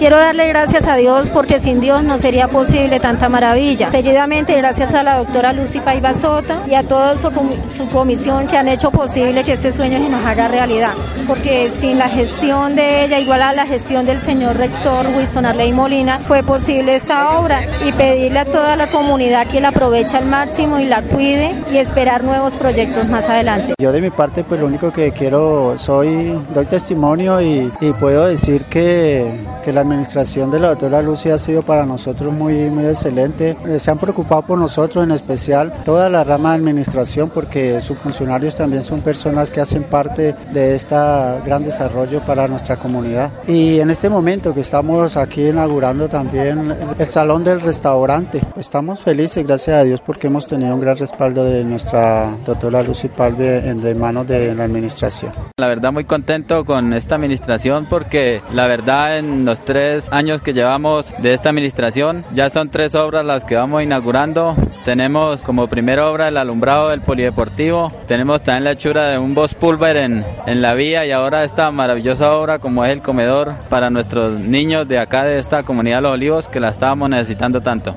Quiero darle gracias a Dios porque sin Dios no sería posible tanta maravilla. Seguidamente, gracias a la doctora Lucy Paiva Sota y a toda su, comisión que han hecho posible que este sueño se nos haga realidad. Porque sin la gestión de ella, igual a la gestión del señor rector Winston Arley Molina, fue posible esta obra y pedirle a toda la comunidad que la aproveche al máximo y la cuide y esperar nuevos proyectos más adelante. Yo de mi parte, pues lo único que quiero, soy, doy testimonio y puedo decir que, que la administración de la doctora Lucy ha sido para nosotros muy, muy excelente. Eh, se han preocupado por nosotros, en especial toda la rama de administración, porque sus funcionarios también son personas que hacen parte de este gran desarrollo para nuestra comunidad. Y en este momento que estamos aquí inaugurando también el salón del restaurante, estamos felices, gracias a Dios, porque hemos tenido un gran respaldo de nuestra doctora Lucy Palve de manos de la administración. La verdad muy contento con esta administración porque la verdad en los tres años que llevamos de esta administración ya son tres obras las que vamos inaugurando. Tenemos como primera obra el alumbrado del polideportivo, tenemos también la hechura de un Boss Pulver en, en la vía y ahora esta maravillosa obra como es el comedor para nuestros niños de acá de esta comunidad de Los Olivos que la estábamos necesitando tanto.